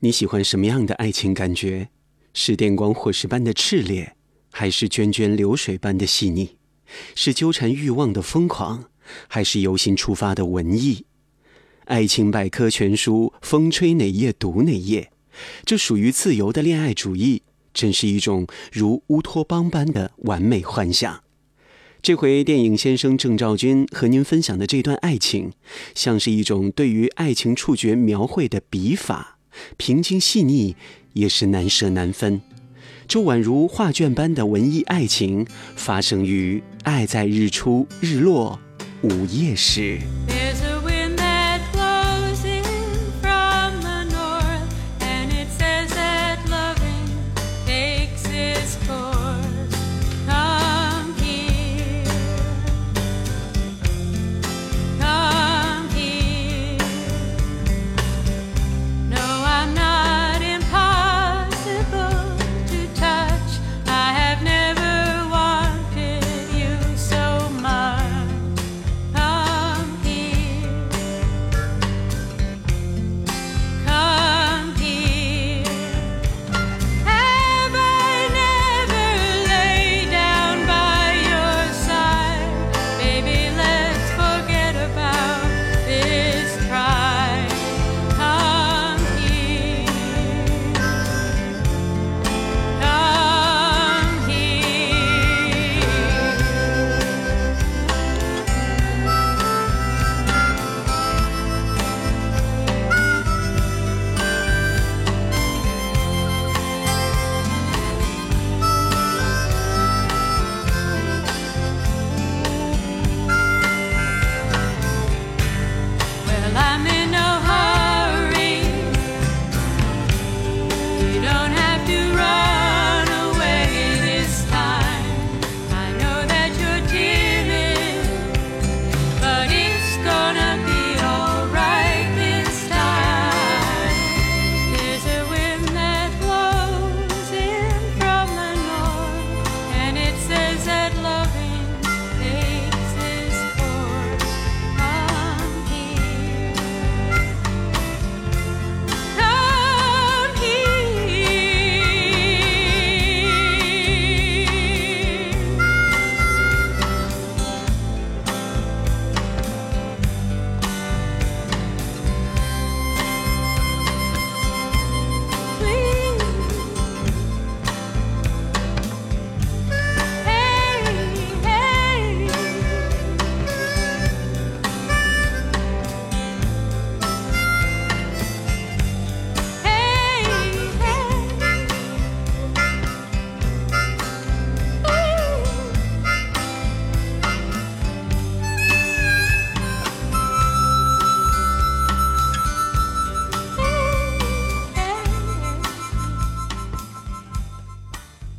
你喜欢什么样的爱情感觉？是电光火石般的炽烈，还是涓涓流水般的细腻？是纠缠欲望的疯狂，还是由心出发的文艺？爱情百科全书，风吹哪页读哪页。这属于自由的恋爱主义，真是一种如乌托邦般的完美幻想。这回电影先生郑兆军和您分享的这段爱情，像是一种对于爱情触觉描绘的笔法，平静细腻，也是难舍难分。就宛如画卷般的文艺爱情，发生于爱在日出日落午夜时。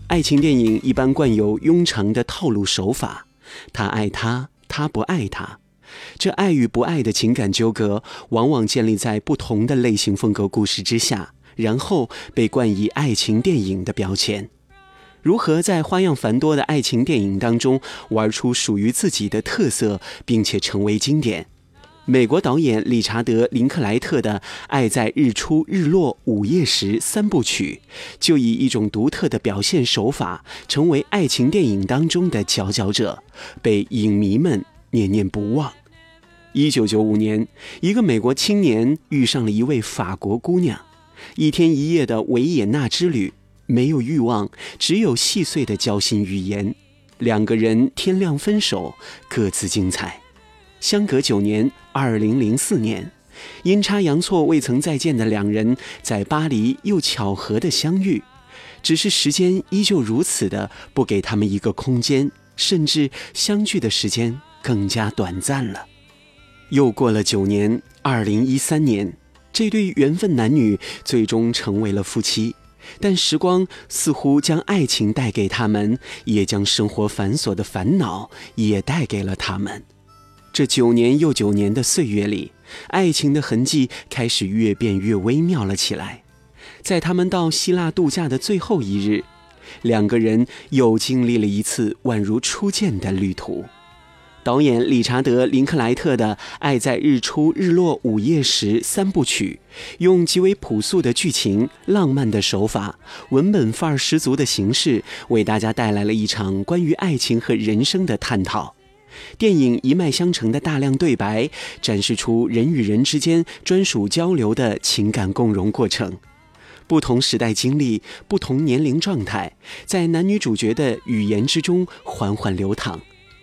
爱情电影一般惯有庸常的套路手法，他爱她，他不爱他，这爱与不爱的情感纠葛，往往建立在不同的类型风格故事之下，然后被冠以爱情电影的标签。如何在花样繁多的爱情电影当中玩出属于自己的特色，并且成为经典？美国导演理查德·林克莱特的《爱在日出日落午夜时》三部曲，就以一种独特的表现手法，成为爱情电影当中的佼佼者，被影迷们念念不忘。一九九五年，一个美国青年遇上了一位法国姑娘，一天一夜的维也纳之旅，没有欲望，只有细碎的交心语言，两个人天亮分手，各自精彩。相隔九年，二零零四年，阴差阳错未曾再见的两人在巴黎又巧合的相遇，只是时间依旧如此的不给他们一个空间，甚至相聚的时间更加短暂了。又过了九年，二零一三年，这对缘分男女最终成为了夫妻，但时光似乎将爱情带给他们，也将生活繁琐的烦恼也带给了他们。这九年又九年的岁月里，爱情的痕迹开始越变越微妙了起来。在他们到希腊度假的最后一日，两个人又经历了一次宛如初见的旅途。导演理查德·林克莱特的《爱在日出日落午夜时》三部曲，用极为朴素的剧情、浪漫的手法、文本范儿十足的形式，为大家带来了一场关于爱情和人生的探讨。电影一脉相承的大量对白，展示出人与人之间专属交流的情感共融过程。不同时代经历、不同年龄状态，在男女主角的语言之中缓缓流淌，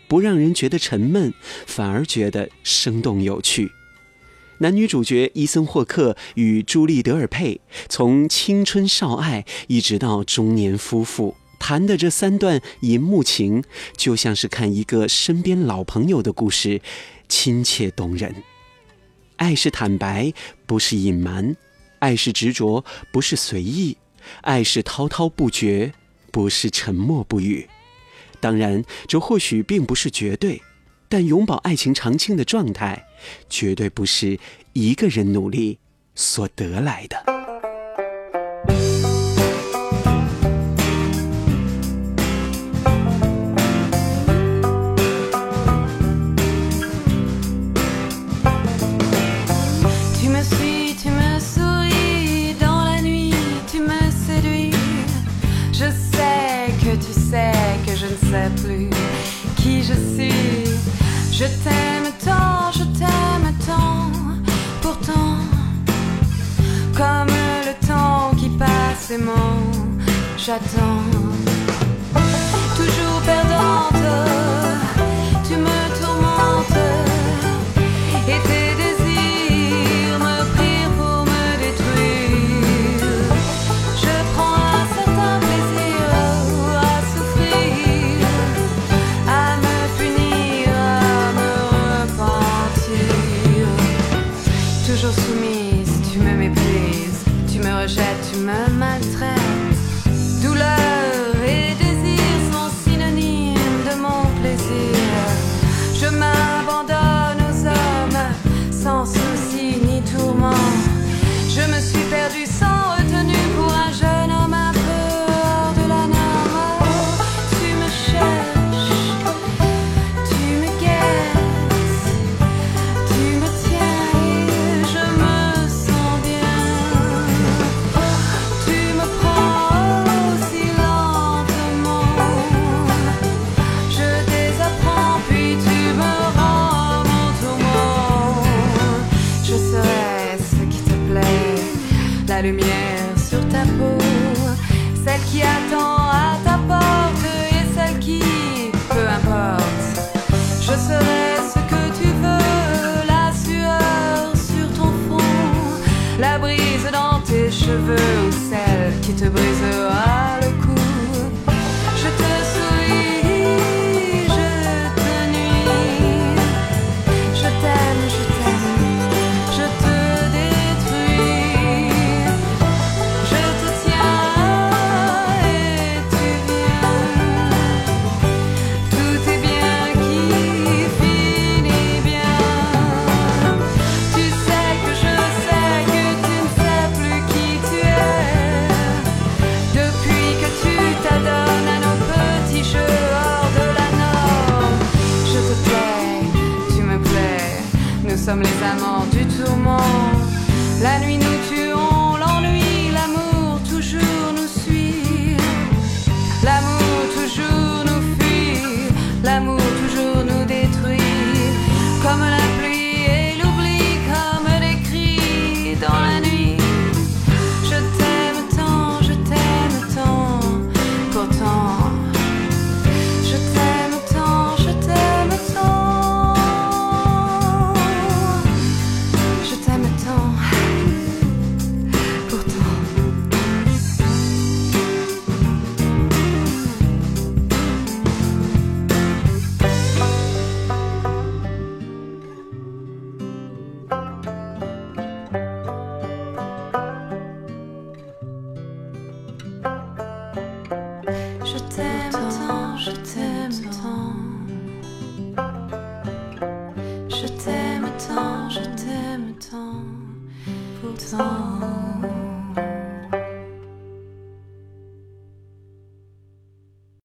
不让人觉得沉闷，反而觉得生动有趣。男女主角伊森·霍克与朱莉·德尔佩，从青春少爱一直到中年夫妇。谈的这三段银幕情，就像是看一个身边老朋友的故事，亲切动人。爱是坦白，不是隐瞒；爱是执着，不是随意；爱是滔滔不绝，不是沉默不语。当然，这或许并不是绝对，但永葆爱情长青的状态，绝对不是一个人努力所得来的。J'attends. Lumière sur ta peau, celle qui attend à ta porte et celle qui, peu importe. Je serai ce que tu veux, la sueur sur ton front, la brise dans tes cheveux sommes les amants du tourment. La nuit nous tue.